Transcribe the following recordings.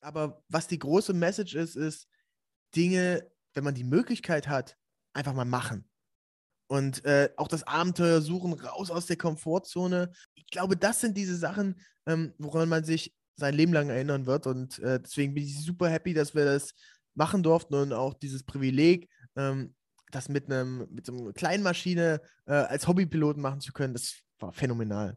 Aber was die große Message ist, ist Dinge, wenn man die Möglichkeit hat, einfach mal machen. Und äh, auch das Abenteuer suchen, raus aus der Komfortzone. Ich glaube, das sind diese Sachen, ähm, woran man sich sein Leben lang erinnern wird. Und äh, deswegen bin ich super happy, dass wir das machen durften und auch dieses Privileg, ähm, das mit, einem, mit so einer kleinen Maschine äh, als Hobbypiloten machen zu können, das war phänomenal.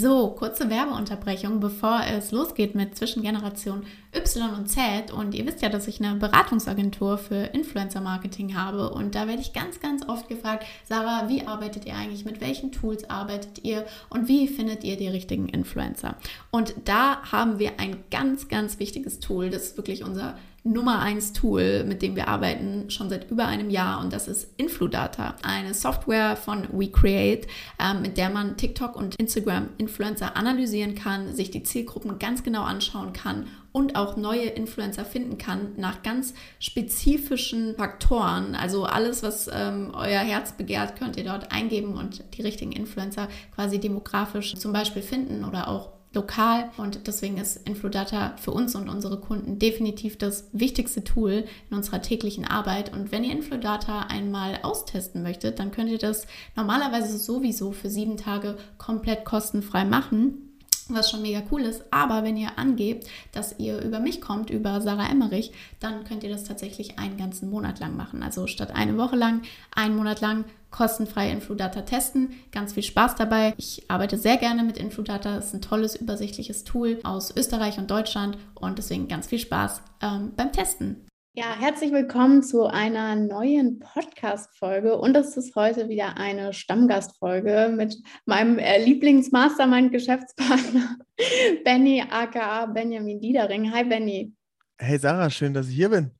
So, kurze Werbeunterbrechung, bevor es losgeht mit Zwischengeneration Y und Z. Und ihr wisst ja, dass ich eine Beratungsagentur für Influencer-Marketing habe. Und da werde ich ganz, ganz oft gefragt, Sarah, wie arbeitet ihr eigentlich? Mit welchen Tools arbeitet ihr? Und wie findet ihr die richtigen Influencer? Und da haben wir ein ganz, ganz wichtiges Tool. Das ist wirklich unser Nummer 1 Tool, mit dem wir arbeiten, schon seit über einem Jahr und das ist Infludata, eine Software von WeCreate, äh, mit der man TikTok und Instagram Influencer analysieren kann, sich die Zielgruppen ganz genau anschauen kann und auch neue Influencer finden kann nach ganz spezifischen Faktoren. Also alles, was ähm, euer Herz begehrt, könnt ihr dort eingeben und die richtigen Influencer quasi demografisch zum Beispiel finden oder auch lokal und deswegen ist Infludata für uns und unsere Kunden definitiv das wichtigste Tool in unserer täglichen Arbeit. Und wenn ihr Infludata einmal austesten möchtet, dann könnt ihr das normalerweise sowieso für sieben Tage komplett kostenfrei machen was schon mega cool ist. Aber wenn ihr angebt, dass ihr über mich kommt, über Sarah Emmerich, dann könnt ihr das tatsächlich einen ganzen Monat lang machen. Also statt eine Woche lang, einen Monat lang kostenfrei Infludata testen. Ganz viel Spaß dabei. Ich arbeite sehr gerne mit Infludata. Es ist ein tolles, übersichtliches Tool aus Österreich und Deutschland und deswegen ganz viel Spaß ähm, beim Testen. Ja, herzlich willkommen zu einer neuen Podcast-Folge und es ist heute wieder eine Stammgastfolge mit meinem äh, Lieblings-Mastermind-Geschäftspartner Benny aka Benjamin Diedering. Hi Benny. Hey Sarah, schön, dass ich hier bin.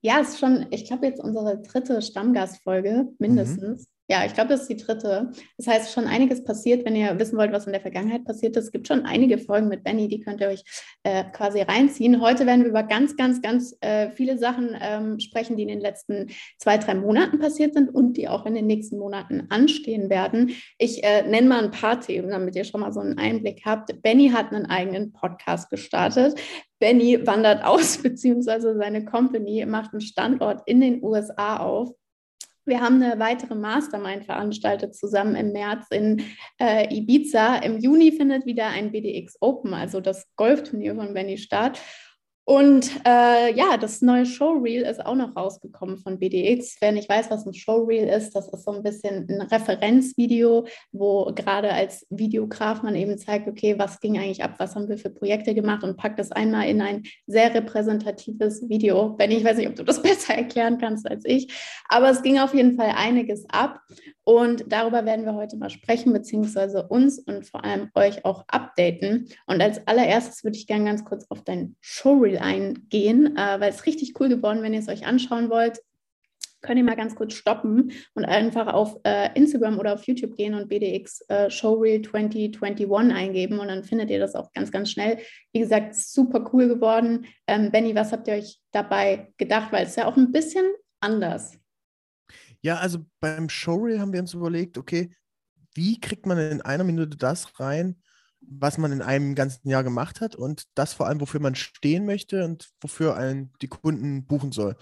Ja, es ist schon, ich glaube, jetzt unsere dritte Stammgastfolge mindestens. Mhm. Ja, ich glaube, das ist die dritte. Das heißt, schon einiges passiert, wenn ihr wissen wollt, was in der Vergangenheit passiert ist. Es gibt schon einige Folgen mit Benny, die könnt ihr euch äh, quasi reinziehen. Heute werden wir über ganz, ganz, ganz äh, viele Sachen ähm, sprechen, die in den letzten zwei, drei Monaten passiert sind und die auch in den nächsten Monaten anstehen werden. Ich äh, nenne mal ein paar Themen, damit ihr schon mal so einen Einblick habt. Benny hat einen eigenen Podcast gestartet. Benny wandert aus, beziehungsweise seine Company macht einen Standort in den USA auf. Wir haben eine weitere Mastermind veranstaltet zusammen im März in äh, Ibiza. Im Juni findet wieder ein BDX Open, also das Golfturnier von Benny statt. Und äh, ja, das neue Showreel ist auch noch rausgekommen von BDX. Wer nicht weiß, was ein Showreel ist, das ist so ein bisschen ein Referenzvideo, wo gerade als Videograf man eben zeigt, okay, was ging eigentlich ab, was haben wir für Projekte gemacht und packt das einmal in ein sehr repräsentatives Video. Benny, ich weiß nicht, ob du das besser erklären kannst als ich, aber es ging auf jeden Fall einiges ab. Und darüber werden wir heute mal sprechen, beziehungsweise uns und vor allem euch auch updaten. Und als allererstes würde ich gerne ganz kurz auf dein Showreel eingehen, äh, weil es richtig cool geworden, wenn ihr es euch anschauen wollt. Könnt ihr mal ganz kurz stoppen und einfach auf äh, Instagram oder auf YouTube gehen und BDX äh, Showreel 2021 eingeben und dann findet ihr das auch ganz, ganz schnell. Wie gesagt, super cool geworden. Ähm, Benny, was habt ihr euch dabei gedacht? Weil es ja auch ein bisschen anders. Ja, also beim Showreel haben wir uns überlegt, okay, wie kriegt man in einer Minute das rein, was man in einem ganzen Jahr gemacht hat und das vor allem, wofür man stehen möchte und wofür einen die Kunden buchen soll.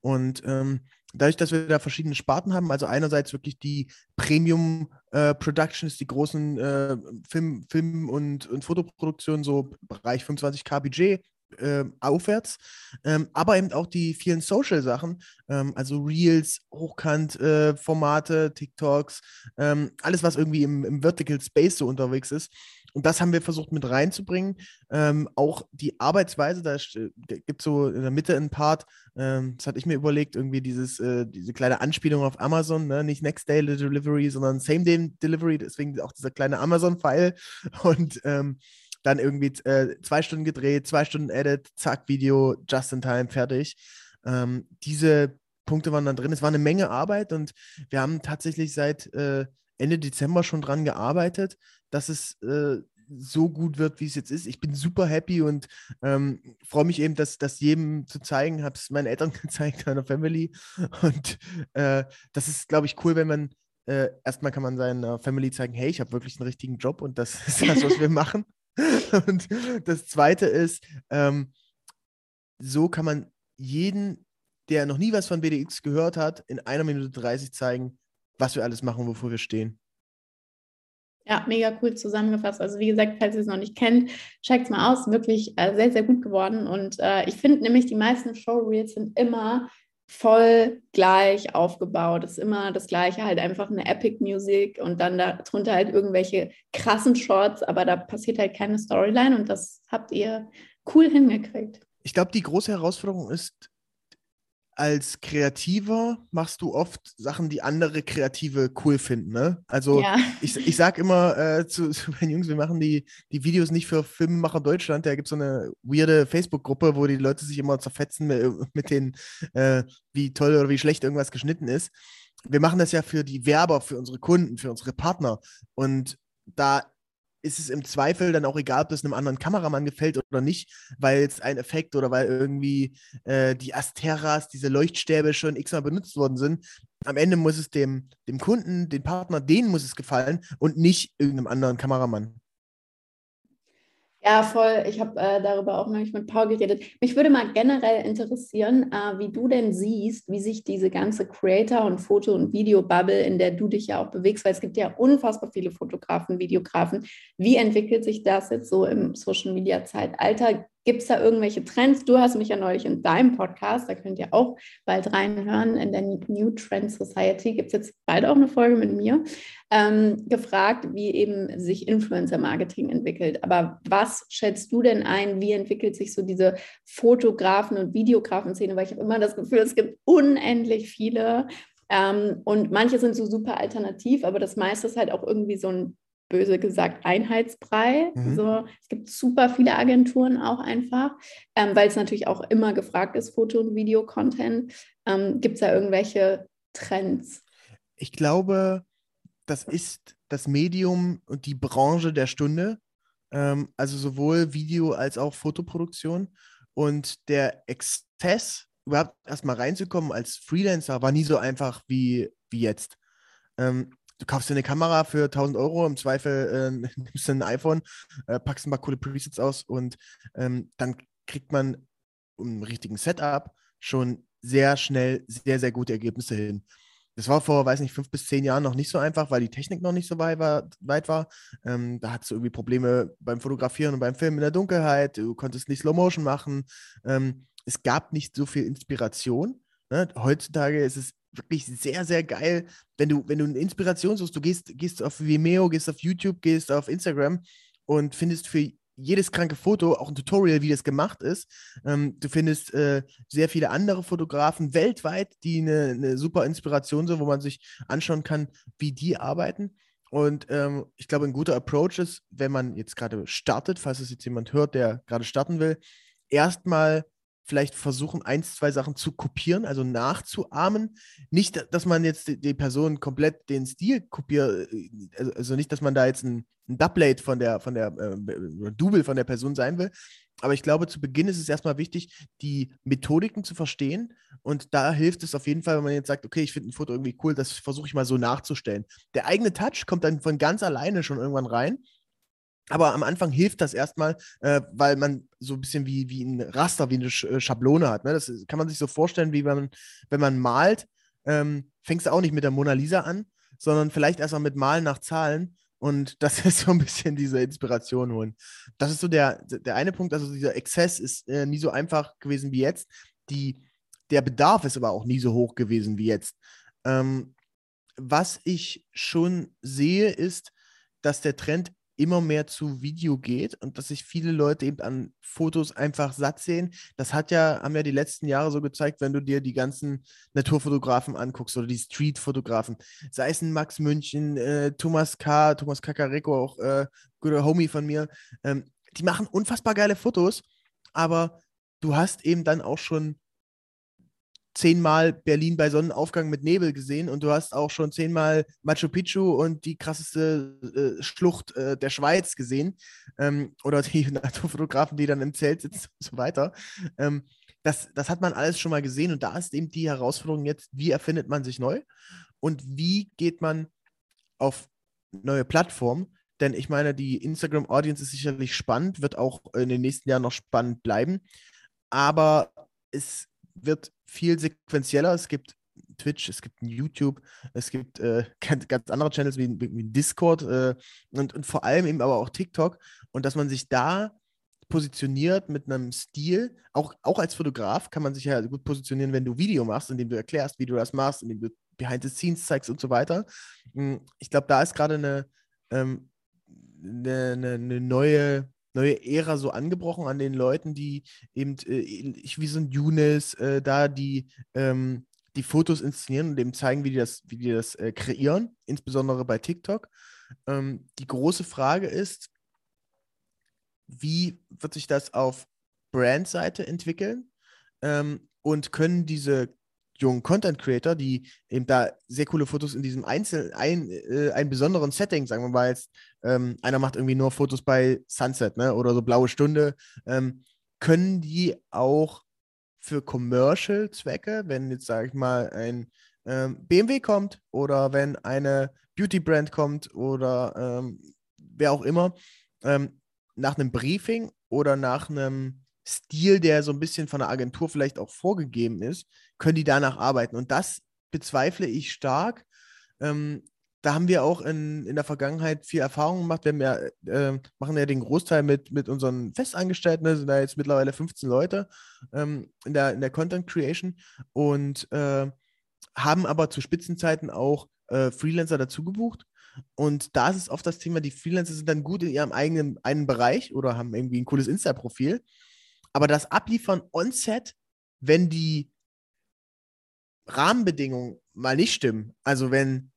Und ähm, dadurch, dass wir da verschiedene Sparten haben, also einerseits wirklich die Premium äh, Productions, die großen äh, Film, Film und, und Fotoproduktionen, so Bereich 25k Budget, äh, aufwärts, ähm, aber eben auch die vielen Social-Sachen, ähm, also Reels, Hochkant-Formate, äh, TikToks, ähm, alles, was irgendwie im, im, Vertical Space so unterwegs ist. Und das haben wir versucht mit reinzubringen. Ähm, auch die Arbeitsweise, da gibt es so in der Mitte ein Part, ähm, das hatte ich mir überlegt, irgendwie dieses, äh, diese kleine Anspielung auf Amazon, ne? nicht Next Day Delivery, sondern Same Day Delivery, deswegen auch dieser kleine Amazon-File. Und ähm, dann irgendwie äh, zwei Stunden gedreht, zwei Stunden Edit, zack, Video, just in time, fertig. Ähm, diese Punkte waren dann drin. Es war eine Menge Arbeit und wir haben tatsächlich seit äh, Ende Dezember schon dran gearbeitet, dass es äh, so gut wird, wie es jetzt ist. Ich bin super happy und ähm, freue mich eben, dass das jedem zu zeigen. Habe es meinen Eltern gezeigt, meiner Family. Und äh, das ist, glaube ich, cool, wenn man äh, erstmal kann man seiner Family zeigen, hey, ich habe wirklich einen richtigen Job und das ist das, was wir machen. Und das Zweite ist, ähm, so kann man jeden, der noch nie was von BDX gehört hat, in einer Minute 30 zeigen, was wir alles machen, wofür wir stehen. Ja, mega cool zusammengefasst. Also wie gesagt, falls ihr es noch nicht kennt, checkt es mal aus. Wirklich äh, sehr, sehr gut geworden. Und äh, ich finde nämlich, die meisten Showreels sind immer voll gleich aufgebaut. Es ist immer das Gleiche, halt einfach eine Epic Music und dann darunter halt irgendwelche krassen Shorts, aber da passiert halt keine Storyline und das habt ihr cool hingekriegt. Ich glaube, die große Herausforderung ist, als Kreativer machst du oft Sachen, die andere Kreative cool finden. Ne? Also ja. ich, ich sag immer äh, zu, zu, meinen Jungs, wir machen die, die Videos nicht für Filmemacher Deutschland. Da gibt es so eine weirde Facebook-Gruppe, wo die Leute sich immer zerfetzen mit, mit denen, äh, wie toll oder wie schlecht irgendwas geschnitten ist. Wir machen das ja für die Werber, für unsere Kunden, für unsere Partner. Und da ist es im Zweifel dann auch egal, ob das einem anderen Kameramann gefällt oder nicht, weil es ein Effekt oder weil irgendwie äh, die Asteras, diese Leuchtstäbe schon x-mal benutzt worden sind. Am Ende muss es dem, dem Kunden, dem Partner, denen muss es gefallen und nicht irgendeinem anderen Kameramann. Ja, voll. Ich habe äh, darüber auch neulich mit Paul geredet. Mich würde mal generell interessieren, äh, wie du denn siehst, wie sich diese ganze Creator- und Foto- und Video-Bubble, in der du dich ja auch bewegst, weil es gibt ja unfassbar viele Fotografen, Videografen. Wie entwickelt sich das jetzt so im Social-Media-Zeitalter? Gibt es da irgendwelche Trends? Du hast mich ja neulich in deinem Podcast, da könnt ihr auch bald reinhören, in der New Trend Society, gibt es jetzt bald auch eine Folge mit mir, ähm, gefragt, wie eben sich Influencer-Marketing entwickelt. Aber was schätzt du denn ein? Wie entwickelt sich so diese Fotografen- und Videografen-Szene? Weil ich habe immer das Gefühl, es gibt unendlich viele. Ähm, und manche sind so super alternativ, aber das meiste ist halt auch irgendwie so ein böse gesagt Einheitsbrei. Mhm. So, es gibt super viele Agenturen auch einfach, ähm, weil es natürlich auch immer gefragt ist, Foto- und Video-Content. Ähm, gibt es da irgendwelche Trends? Ich glaube, das ist das Medium und die Branche der Stunde. Ähm, also sowohl Video als auch Fotoproduktion. Und der Exzess, überhaupt erstmal reinzukommen als Freelancer, war nie so einfach wie, wie jetzt. Ähm, du kaufst dir eine Kamera für 1000 Euro, im Zweifel äh, nimmst du ein iPhone, äh, packst ein paar coole Presets aus und ähm, dann kriegt man im richtigen Setup schon sehr schnell sehr, sehr gute Ergebnisse hin. Das war vor, weiß nicht, fünf bis zehn Jahren noch nicht so einfach, weil die Technik noch nicht so weit war. Weit war. Ähm, da hattest du irgendwie Probleme beim Fotografieren und beim Filmen in der Dunkelheit. Du konntest nicht Slow Motion machen. Ähm, es gab nicht so viel Inspiration. Ne? Heutzutage ist es wirklich sehr, sehr geil, wenn du, wenn du eine Inspiration suchst, du gehst, gehst auf Vimeo, gehst auf YouTube, gehst auf Instagram und findest für jedes kranke Foto auch ein Tutorial, wie das gemacht ist. Ähm, du findest äh, sehr viele andere Fotografen weltweit, die eine, eine, super Inspiration sind, wo man sich anschauen kann, wie die arbeiten. Und ähm, ich glaube, ein guter Approach ist, wenn man jetzt gerade startet, falls es jetzt jemand hört, der gerade starten will, erstmal vielleicht versuchen, ein, zwei Sachen zu kopieren, also nachzuahmen. Nicht, dass man jetzt die, Person komplett den Stil kopiert, also, also nicht, dass man da jetzt ein, ein Doublate von der, von der, äh, Double von der Person sein will. Aber ich glaube, zu Beginn ist es erstmal wichtig, die Methodiken zu verstehen. Und da hilft es auf jeden Fall, wenn man jetzt sagt, okay, ich finde ein Foto irgendwie cool, das versuche ich mal so nachzustellen. Der eigene Touch kommt dann von ganz alleine schon irgendwann rein. Aber am Anfang hilft das erstmal, äh, weil man so ein bisschen wie, wie ein Raster, wie eine Sch äh, Schablone hat. Ne? Das kann man sich so vorstellen, wie wenn man, wenn man malt, ähm, fängst du auch nicht mit der Mona Lisa an, sondern vielleicht erstmal mit Malen nach Zahlen und das ist so ein bisschen diese Inspiration holen. Das ist so der, der eine Punkt, also dieser Exzess ist äh, nie so einfach gewesen wie jetzt. Die, der Bedarf ist aber auch nie so hoch gewesen wie jetzt. Ähm, was ich schon sehe, ist, dass der Trend immer mehr zu Video geht und dass sich viele Leute eben an Fotos einfach satt sehen. Das hat ja, haben ja die letzten Jahre so gezeigt, wenn du dir die ganzen Naturfotografen anguckst oder die Streetfotografen, sei es ein Max München, äh, Thomas K., Thomas Kakareko, auch äh, guter Homie von mir, ähm, die machen unfassbar geile Fotos, aber du hast eben dann auch schon zehnmal Berlin bei Sonnenaufgang mit Nebel gesehen und du hast auch schon zehnmal Machu Picchu und die krasseste äh, Schlucht äh, der Schweiz gesehen ähm, oder die Naturfotografen, die dann im Zelt sitzen und so weiter. Ähm, das, das hat man alles schon mal gesehen und da ist eben die Herausforderung jetzt, wie erfindet man sich neu und wie geht man auf neue Plattformen. Denn ich meine, die Instagram-Audience ist sicherlich spannend, wird auch in den nächsten Jahren noch spannend bleiben. Aber es wird viel sequenzieller. Es gibt Twitch, es gibt YouTube, es gibt äh, ganz, andere Channels wie, wie Discord äh, und, und vor allem eben aber auch TikTok. Und dass man sich da positioniert mit einem Stil, auch, auch als Fotograf kann man sich ja gut positionieren, wenn du Video machst, indem du erklärst, wie du das machst, indem du Behind the Scenes zeigst und so weiter. Hm, ich glaube, da ist gerade eine, ähm, eine, eine, eine neue neue Ära so angebrochen an den Leuten, die eben, äh, ich wie so ein Younes, äh, da die, ähm, die Fotos inszenieren und eben zeigen, wie die das, wie die das äh, kreieren, insbesondere bei TikTok. Ähm, die große Frage ist, wie wird sich das auf Brand-Seite entwickeln? Ähm, und können diese jungen Content Creator, die eben da sehr coole Fotos in diesem Einzel ein, äh, einen besonderen Setting, sagen wir mal jetzt, ähm, einer macht irgendwie nur Fotos bei Sunset, ne, oder so blaue Stunde, ähm, können die auch für Commercial-Zwecke, wenn jetzt, sage ich mal, ein ähm, BMW kommt oder wenn eine Beauty-Brand kommt oder ähm, wer auch immer, ähm, nach einem Briefing oder nach einem Stil, der so ein bisschen von der Agentur vielleicht auch vorgegeben ist, können die danach arbeiten. Und das bezweifle ich stark. Ähm, da haben wir auch in, in der Vergangenheit viel Erfahrung gemacht. Wir ja, äh, machen ja den Großteil mit, mit unseren Festangestellten, da sind da jetzt mittlerweile 15 Leute ähm, in, der, in der Content Creation und äh, haben aber zu Spitzenzeiten auch äh, Freelancer dazu gebucht. Und da ist es oft das Thema, die Freelancer sind dann gut in ihrem eigenen einen Bereich oder haben irgendwie ein cooles Insta-Profil. Aber das Abliefern on-set, wenn die Rahmenbedingungen mal nicht stimmen, also wenn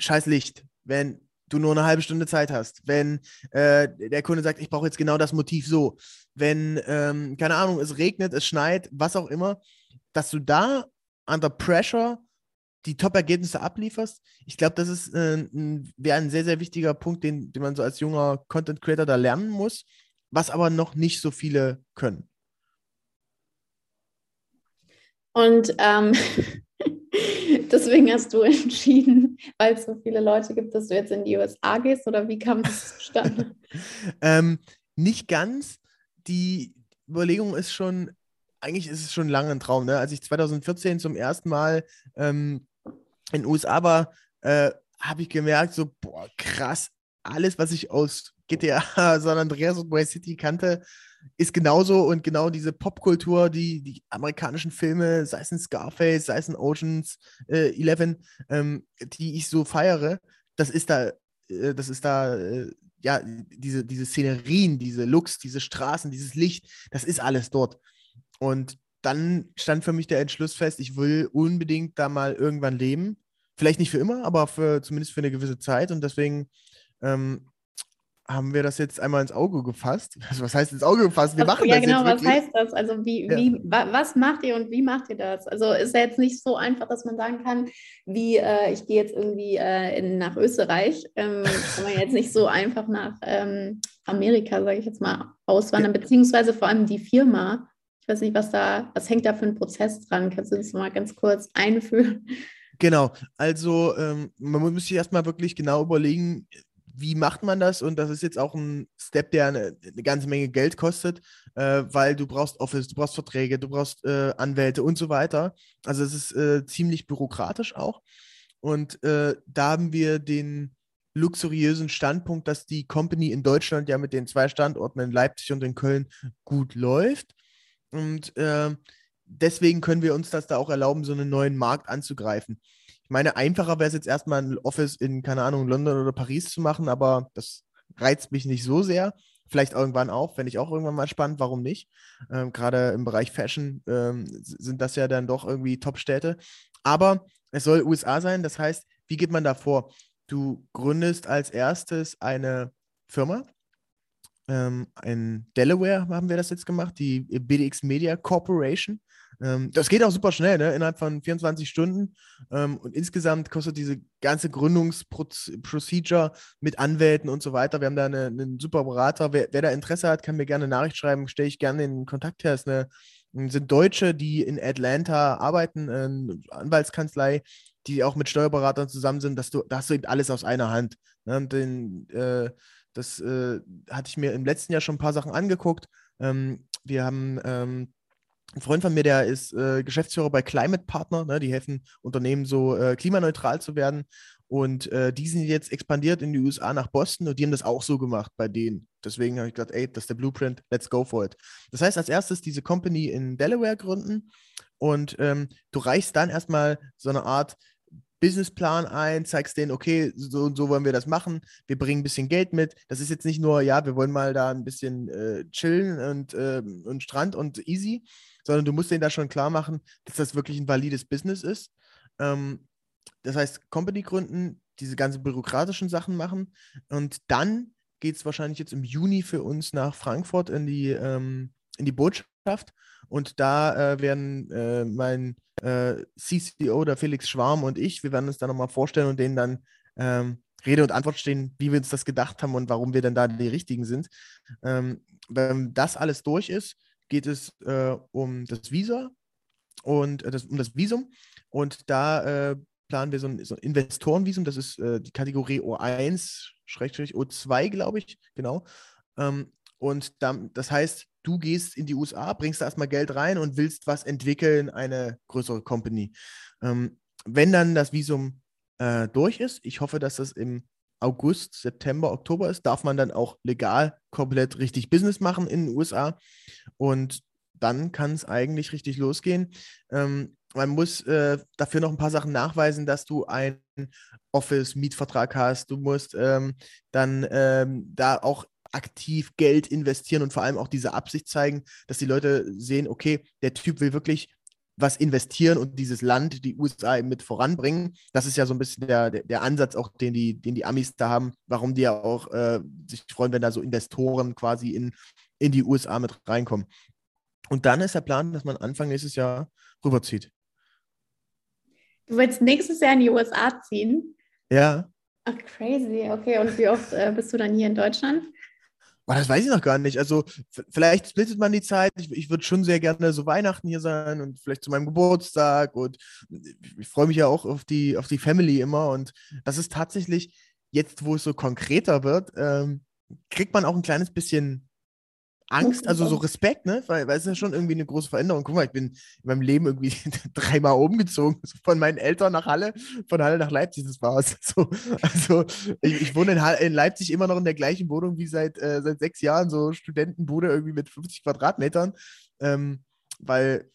scheiß Licht, wenn du nur eine halbe Stunde Zeit hast, wenn äh, der Kunde sagt, ich brauche jetzt genau das Motiv so, wenn, ähm, keine Ahnung, es regnet, es schneit, was auch immer, dass du da under pressure die Top-Ergebnisse ablieferst. Ich glaube, das äh, wäre ein sehr, sehr wichtiger Punkt, den, den man so als junger Content Creator da lernen muss, was aber noch nicht so viele können. Und ähm, deswegen hast du entschieden, weil es so viele Leute gibt, dass du jetzt in die USA gehst oder wie kam das zustande? ähm, nicht ganz. Die Überlegung ist schon, eigentlich ist es schon lange ein Traum. Ne? Als ich 2014 zum ersten Mal ähm, in den USA war, äh, habe ich gemerkt, so, boah, krass, alles, was ich aus GTA San Andreas und Vice City kannte, ist genauso und genau diese Popkultur, die, die amerikanischen Filme, sei es in Scarface, sei es in Oceans äh, 11, ähm, die ich so feiere, das ist da, äh, das ist da, äh, ja, diese, diese Szenerien, diese Looks, diese Straßen, dieses Licht, das ist alles dort. Und dann stand für mich der Entschluss fest, ich will unbedingt da mal irgendwann leben. Vielleicht nicht für immer, aber für, zumindest für eine gewisse Zeit. Und deswegen ähm, haben wir das jetzt einmal ins Auge gefasst. Also was heißt ins Auge gefasst? Wir machen ja, das genau, jetzt was heißt das? Also wie, ja. wie, wa, was macht ihr und wie macht ihr das? Also ist ja jetzt nicht so einfach, dass man sagen kann, wie äh, ich gehe jetzt irgendwie äh, in, nach Österreich. Ähm, kann man jetzt nicht so einfach nach ähm, Amerika, sage ich jetzt mal, auswandern, ja. beziehungsweise vor allem die Firma. Ich weiß nicht, was da, was hängt da für ein Prozess dran? Kannst du das mal ganz kurz einführen? Genau, also ähm, man muss sich erstmal wirklich genau überlegen, wie macht man das? Und das ist jetzt auch ein Step, der eine, eine ganze Menge Geld kostet, äh, weil du brauchst Office, du brauchst Verträge, du brauchst äh, Anwälte und so weiter. Also es ist äh, ziemlich bürokratisch auch. Und äh, da haben wir den luxuriösen Standpunkt, dass die Company in Deutschland ja mit den zwei Standorten in Leipzig und in Köln gut läuft. Und äh, deswegen können wir uns das da auch erlauben, so einen neuen Markt anzugreifen. Ich meine, einfacher wäre es jetzt erstmal ein Office in, keine Ahnung, London oder Paris zu machen, aber das reizt mich nicht so sehr. Vielleicht irgendwann auch, fände ich auch irgendwann mal spannend, warum nicht? Ähm, Gerade im Bereich Fashion ähm, sind das ja dann doch irgendwie Top-Städte. Aber es soll USA sein, das heißt, wie geht man da vor? Du gründest als erstes eine Firma, ähm, in Delaware haben wir das jetzt gemacht, die BDX Media Corporation. Ähm, das geht auch super schnell, ne? innerhalb von 24 Stunden. Ähm, und insgesamt kostet diese ganze Gründungsprocedure mit Anwälten und so weiter. Wir haben da eine, einen super Berater. Wer, wer, da Interesse hat, kann mir gerne eine Nachricht schreiben, stelle ich gerne in Kontakt her. Es sind Deutsche, die in Atlanta arbeiten, eine Anwaltskanzlei, die auch mit Steuerberatern zusammen sind, dass du, da hast du eben alles aus einer Hand. Ne? Den, äh, das äh, hatte ich mir im letzten Jahr schon ein paar Sachen angeguckt. Ähm, wir haben ähm, ein Freund von mir, der ist äh, Geschäftsführer bei Climate Partner, ne? die helfen Unternehmen so äh, klimaneutral zu werden. Und äh, die sind jetzt expandiert in die USA nach Boston und die haben das auch so gemacht bei denen. Deswegen habe ich gedacht, ey, das ist der Blueprint, let's go for it. Das heißt, als erstes diese Company in Delaware gründen und ähm, du reichst dann erstmal so eine Art Businessplan ein, zeigst denen, okay, so und so wollen wir das machen, wir bringen ein bisschen Geld mit. Das ist jetzt nicht nur, ja, wir wollen mal da ein bisschen äh, chillen und, äh, und Strand und easy, sondern du musst denen da schon klar machen, dass das wirklich ein valides Business ist. Ähm, das heißt, Company gründen, diese ganzen bürokratischen Sachen machen und dann geht es wahrscheinlich jetzt im Juni für uns nach Frankfurt in die, ähm, in die Botschaft und da äh, werden äh, mein äh, CCO, der Felix Schwarm und ich, wir werden uns da nochmal vorstellen und denen dann ähm, Rede und Antwort stehen, wie wir uns das gedacht haben und warum wir denn da die Richtigen sind. Ähm, wenn das alles durch ist, geht es äh, um das Visa und äh, das, um das Visum und da äh, planen wir so ein, so ein Investorenvisum, das ist äh, die Kategorie O1, Schrägstrich O2, glaube ich, genau. Ähm, und dann, das heißt, du gehst in die USA, bringst da erstmal Geld rein und willst was entwickeln, eine größere Company. Ähm, wenn dann das Visum äh, durch ist, ich hoffe, dass das im August, September, Oktober ist, darf man dann auch legal komplett richtig Business machen in den USA. Und dann kann es eigentlich richtig losgehen. Ähm, man muss äh, dafür noch ein paar Sachen nachweisen, dass du einen Office-Mietvertrag hast. Du musst ähm, dann ähm, da auch aktiv Geld investieren und vor allem auch diese Absicht zeigen, dass die Leute sehen, okay, der Typ will wirklich was investieren und dieses Land, die USA mit voranbringen. Das ist ja so ein bisschen der, der, Ansatz auch, den die, den die Amis da haben, warum die ja auch äh, sich freuen, wenn da so Investoren quasi in, in die USA mit reinkommen. Und dann ist der Plan, dass man Anfang nächstes Jahr rüberzieht. Du willst nächstes Jahr in die USA ziehen? Ja. Ach, crazy. Okay, und wie oft äh, bist du dann hier in Deutschland? Oh, das weiß ich noch gar nicht. Also vielleicht splittet man die Zeit. Ich, ich würde schon sehr gerne so Weihnachten hier sein und vielleicht zu meinem Geburtstag. Und ich, ich freue mich ja auch auf die, auf die Family immer. Und das ist tatsächlich, jetzt wo es so konkreter wird, ähm, kriegt man auch ein kleines bisschen Angst, also so Respekt, ne? Weil, weil es ist ja schon irgendwie eine große Veränderung. Guck mal, ich bin in meinem Leben irgendwie dreimal umgezogen, von meinen Eltern nach Halle, von Halle nach Leipzig, das war's. So, also ich, ich wohne in, Halle, in, Leipzig immer noch in der gleichen Wohnung wie seit, äh, seit sechs Jahren, so Studentenbude irgendwie mit 50 Quadratmetern, ähm, weil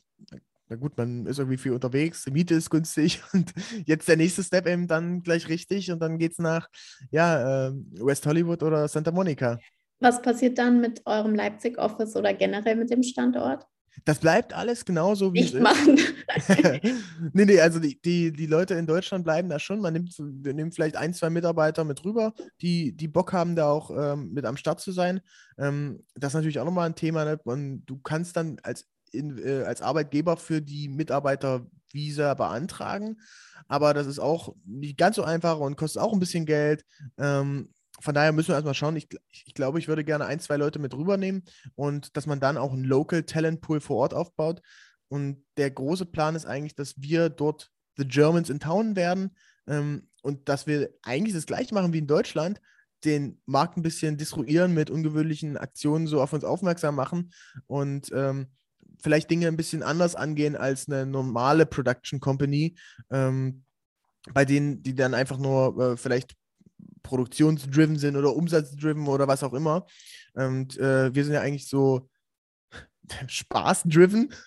na gut, man ist irgendwie viel unterwegs, die Miete ist günstig und jetzt der nächste Step eben dann gleich richtig und dann geht's nach ja, äh, West Hollywood oder Santa Monica. Was passiert dann mit eurem Leipzig-Office oder generell mit dem Standort? Das bleibt alles genauso wie Nicht es machen. ist. nee, nee, also die, die, die Leute in Deutschland bleiben da schon. Man nimmt, nimmt vielleicht ein, zwei Mitarbeiter mit rüber, die, die Bock haben, da auch ähm, mit am Start zu sein. Ähm, das ist natürlich auch nochmal ein Thema. Ne? Und du kannst dann als, in, äh, als Arbeitgeber für die Mitarbeiter Visa beantragen. Aber das ist auch nicht ganz so einfach und kostet auch ein bisschen Geld. Ähm, von daher müssen wir erstmal schauen. Ich, ich, glaube, ich würde gerne ein, zwei Leute mit rübernehmen und dass man dann auch einen Local Talent Pool vor Ort aufbaut. Und der große Plan ist eigentlich, dass wir dort The Germans in Town werden ähm, und dass wir eigentlich das gleiche machen wie in Deutschland, den Markt ein bisschen disruieren mit ungewöhnlichen Aktionen, so auf uns aufmerksam machen und ähm, vielleicht Dinge ein bisschen anders angehen als eine normale Production Company, ähm, bei denen, die dann einfach nur äh, vielleicht produktionsdriven sind oder umsatzdriven oder was auch immer. Und äh, wir sind ja eigentlich so spaßdriven.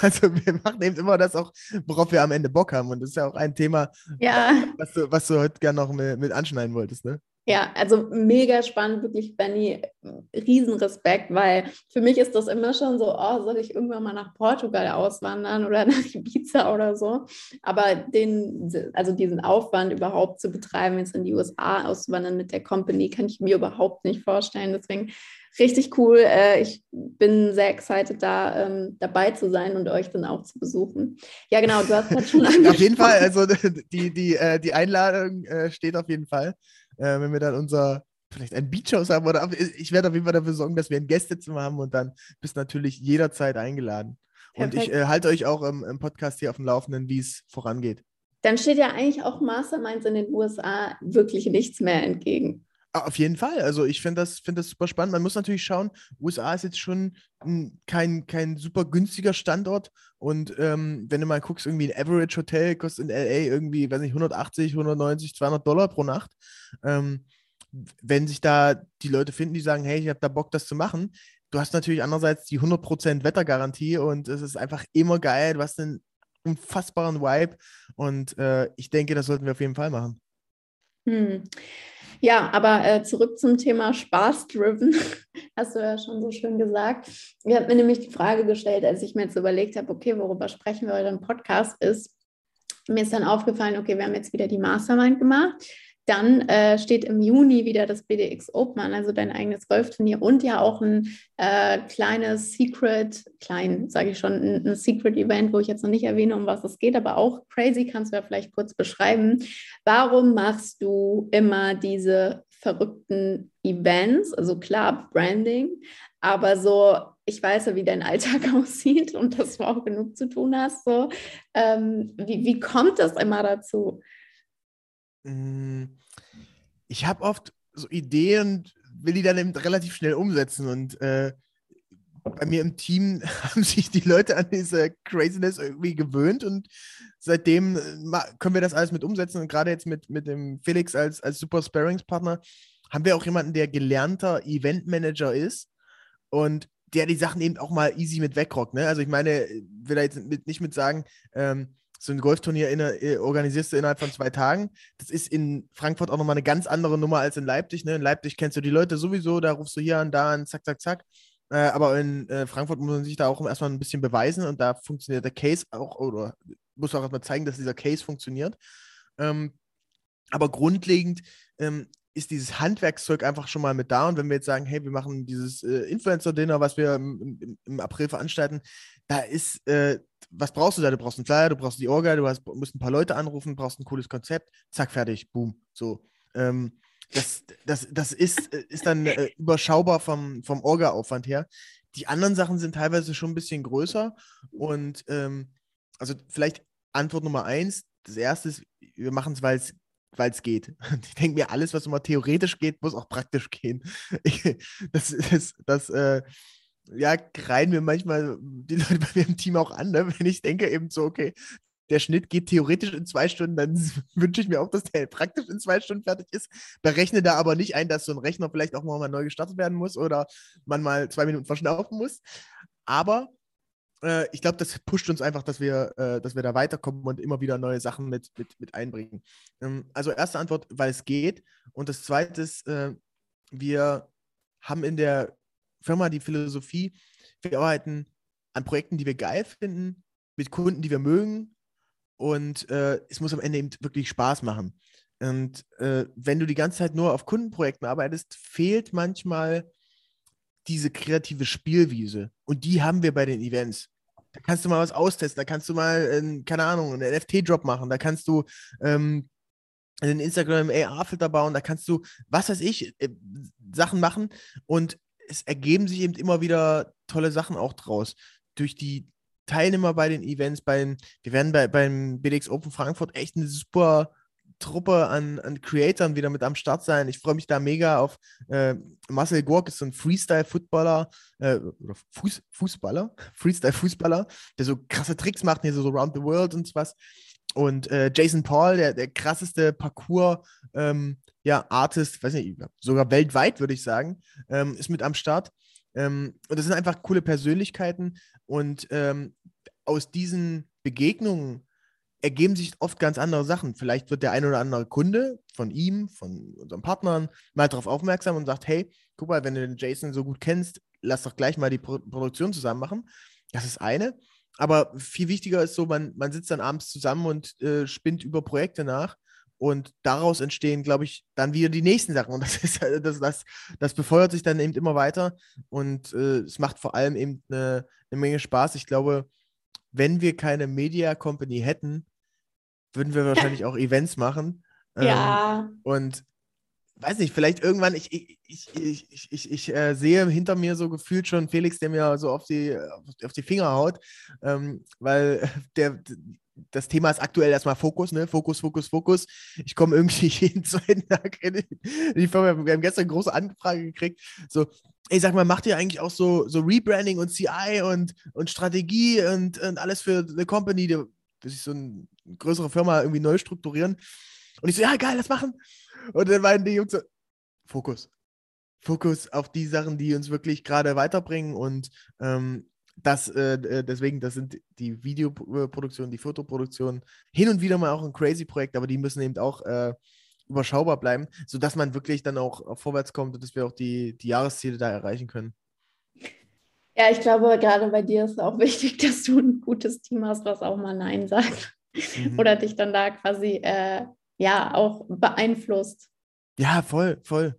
Also wir machen eben immer das auch, worauf wir am Ende Bock haben. Und das ist ja auch ein Thema, ja. was, du, was du heute gerne noch mit, mit anschneiden wolltest, ne? Ja, also mega spannend, wirklich, Benny. Riesenrespekt, weil für mich ist das immer schon so, oh, soll ich irgendwann mal nach Portugal auswandern oder nach Ibiza oder so. Aber den, also diesen Aufwand überhaupt zu betreiben, jetzt in die USA auszuwandern mit der Company, kann ich mir überhaupt nicht vorstellen. Deswegen richtig cool. Äh, ich bin sehr excited, da ähm, dabei zu sein und euch dann auch zu besuchen. Ja, genau, du hast gerade schon. Auf jeden Fall, also die, die, äh, die Einladung äh, steht auf jeden Fall. Äh, wenn wir dann unser, vielleicht ein Beachhaus haben oder ich werde auf jeden Fall dafür sorgen, dass wir ein Gästezimmer haben und dann bist natürlich jederzeit eingeladen. Perfekt. Und ich äh, halte euch auch im, im Podcast hier auf dem Laufenden, wie es vorangeht. Dann steht ja eigentlich auch Masterminds in den USA wirklich nichts mehr entgegen. Ah, auf jeden Fall. Also ich finde das, find das super spannend. Man muss natürlich schauen, USA ist jetzt schon kein, kein super günstiger Standort. Und ähm, wenn du mal guckst, irgendwie ein Average Hotel kostet in LA irgendwie, weiß nicht, 180, 190, 200 Dollar pro Nacht. Ähm, wenn sich da die Leute finden, die sagen, hey, ich habe da Bock, das zu machen, du hast natürlich andererseits die 100% Wettergarantie und es ist einfach immer geil. Du hast einen unfassbaren Vibe und äh, ich denke, das sollten wir auf jeden Fall machen. Hm. Ja, aber äh, zurück zum Thema Spaß-driven, hast du ja schon so schön gesagt. Ich habe mir nämlich die Frage gestellt, als ich mir jetzt überlegt habe, okay, worüber sprechen wir heute im Podcast, ist, mir ist dann aufgefallen, okay, wir haben jetzt wieder die Mastermind gemacht. Dann äh, steht im Juni wieder das BDX Open an, also dein eigenes Golfturnier und ja auch ein äh, kleines Secret, klein sage ich schon, ein, ein Secret-Event, wo ich jetzt noch nicht erwähne, um was es geht, aber auch crazy, kannst du ja vielleicht kurz beschreiben. Warum machst du immer diese verrückten Events? Also klar, Branding, aber so, ich weiß ja, wie dein Alltag aussieht und dass du auch genug zu tun hast. So. Ähm, wie, wie kommt das immer dazu? Mm, ich habe oft so Ideen will die dann eben relativ schnell umsetzen. Und äh, bei mir im Team haben sich die Leute an diese Craziness irgendwie gewöhnt und seitdem äh, können wir das alles mit umsetzen. Und gerade jetzt mit, mit dem Felix als, als Super Sparings-Partner haben wir auch jemanden, der gelernter Eventmanager ist und der die Sachen eben auch mal easy mit wegrockt. Ne? Also ich meine, will da jetzt mit, nicht mit sagen, ähm, so ein Golfturnier in, äh, organisierst du innerhalb von zwei Tagen. Das ist in Frankfurt auch nochmal eine ganz andere Nummer als in Leipzig. Ne? In Leipzig kennst du die Leute sowieso, da rufst du hier an, da an, zack, zack, zack. Äh, aber in äh, Frankfurt muss man sich da auch erstmal ein bisschen beweisen und da funktioniert der Case auch, oder muss auch erstmal zeigen, dass dieser Case funktioniert. Ähm, aber grundlegend ähm, ist dieses Handwerkszeug einfach schon mal mit da. Und wenn wir jetzt sagen, hey, wir machen dieses äh, Influencer-Dinner, was wir im, im, im, April veranstalten, da ist, äh, was brauchst du da? Du brauchst einen Flyer, du brauchst die Orga, du hast, musst ein paar Leute anrufen, brauchst ein cooles Konzept, zack, fertig, boom. So. Ähm, das, das, das ist, äh, ist dann äh, überschaubar vom, vom Orga-Aufwand her. Die anderen Sachen sind teilweise schon ein bisschen größer. Und ähm, also vielleicht Antwort Nummer eins. Das erste ist, wir machen es, weil es weil es geht. Ich denke mir, alles, was immer theoretisch geht, muss auch praktisch gehen. Ich, das ist, das, äh, ja, kreien mir manchmal die Leute bei mir im Team auch an, ne? wenn ich denke eben so, okay, der Schnitt geht theoretisch in zwei Stunden, dann wünsche ich mir auch, dass der praktisch in zwei Stunden fertig ist. Berechne da aber nicht ein, dass so ein Rechner vielleicht auch mal neu gestartet werden muss oder man mal zwei Minuten verschnaufen muss. Aber äh, ich glaube, das pusht uns einfach, dass wir, äh, dass wir da weiterkommen und immer wieder neue Sachen mit, mit, mit einbringen. Ähm, also erste Antwort, weil es geht. Und das zweite ist, äh, wir haben in der Firma die Philosophie, wir arbeiten an Projekten, die wir geil finden, mit Kunden, die wir mögen. Und äh, es muss am Ende eben wirklich Spaß machen. Und äh, wenn du die ganze Zeit nur auf Kundenprojekten arbeitest, fehlt manchmal diese kreative Spielwiese. Und die haben wir bei den Events. Da kannst du mal was austesten, da kannst du mal, äh, keine Ahnung, einen NFT-Drop machen, da kannst du ähm, einen Instagram AR-Filter bauen, da kannst du, was weiß ich, äh, Sachen machen und es ergeben sich eben immer wieder tolle Sachen auch draus. Durch die Teilnehmer bei den Events, beim, wir werden bei, beim BDX Open Frankfurt echt eine super Truppe an, an Creatoren wieder mit am Start sein. Ich freue mich da mega auf äh, Marcel Gork, ist so ein Freestyle-Footballer, äh, oder Fuß, Fußballer, Freestyle-Fußballer, der so krasse Tricks macht, hier so, so Round the World und was. Und äh, Jason Paul, der, der krasseste Parcours, ähm, ja, Artist, weiß nicht, sogar weltweit, würde ich sagen, ähm, ist mit am Start. Ähm, und das sind einfach coole Persönlichkeiten. Und ähm, aus diesen Begegnungen ergeben sich oft ganz andere Sachen. Vielleicht wird der ein oder andere Kunde von ihm, von unseren Partnern mal darauf aufmerksam und sagt, hey, guck mal, wenn du den Jason so gut kennst, lass doch gleich mal die Pro Produktion zusammen machen. Das ist eine. Aber viel wichtiger ist so, man, man sitzt dann abends zusammen und äh, spinnt über Projekte nach Und daraus entstehen, glaube ich, dann wieder die nächsten Sachen. Und das ist das, das, das befeuert sich dann eben immer weiter. Und äh, es macht vor allem eben eine, eine Menge Spaß. Ich glaube, wenn wir keine Media Company hätten, würden wir wahrscheinlich auch Events machen. Ja. Ähm, und weiß nicht, vielleicht irgendwann, ich, ich, ich, ich, ich, ich äh, sehe hinter mir so gefühlt schon Felix, der mir so auf die, auf die Finger haut, ähm, weil der, das Thema ist aktuell erstmal Fokus, ne? Fokus, Fokus, Fokus. Ich komme irgendwie jeden zweiten Tag in die Firma. Wir haben gestern eine große Anfrage gekriegt. So, ey, sag mal, macht ihr eigentlich auch so, so Rebranding und CI und, und Strategie und, und alles für eine Company, die, dass ich so eine größere Firma irgendwie neu strukturieren? Und ich so, ja, geil, das machen. Und dann meinen die Jungs so, Fokus. Fokus auf die Sachen, die uns wirklich gerade weiterbringen und ähm, das, äh, äh deswegen, das sind die Videoproduktionen, die Fotoproduktionen, hin und wieder mal auch ein crazy Projekt, aber die müssen eben auch äh, überschaubar bleiben, sodass man wirklich dann auch, auch vorwärts kommt und dass wir auch die, die Jahresziele da erreichen können. Ja, ich glaube, gerade bei dir ist auch wichtig, dass du ein gutes Team hast, was auch mal Nein sagt. Mhm. Oder dich dann da quasi äh, ja auch beeinflusst. Ja, voll, voll.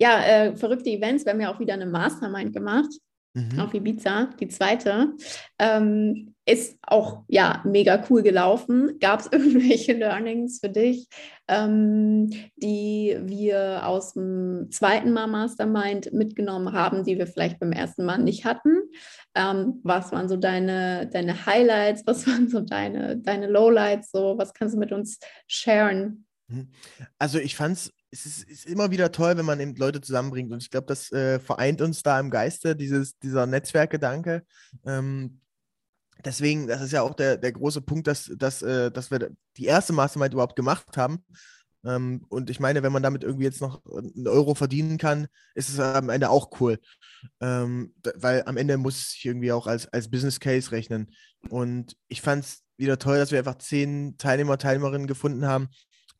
Ja, äh, verrückte Events. Wir haben ja auch wieder eine Mastermind gemacht mhm. auf Ibiza, die zweite. Ähm, ist auch ja mega cool gelaufen. Gab es irgendwelche Learnings für dich, ähm, die wir aus dem zweiten Mal Mastermind mitgenommen haben, die wir vielleicht beim ersten Mal nicht hatten? Ähm, was waren so deine, deine Highlights? Was waren so deine, deine Lowlights? So, was kannst du mit uns sharen? Mhm. Also ich fand es es ist, ist, immer wieder toll, wenn man eben Leute zusammenbringt. Und ich glaube, das äh, vereint uns da im Geiste, dieses, dieser Netzwerkgedanke. Ähm, deswegen, das ist ja auch der, der große Punkt, dass, dass, äh, dass wir die erste Mastermind überhaupt gemacht haben. Ähm, und ich meine, wenn man damit irgendwie jetzt noch einen Euro verdienen kann, ist es am Ende auch cool. Ähm, weil am Ende muss es sich irgendwie auch als, als Business Case rechnen. Und ich fand es wieder toll, dass wir einfach zehn Teilnehmer, Teilnehmerinnen gefunden haben,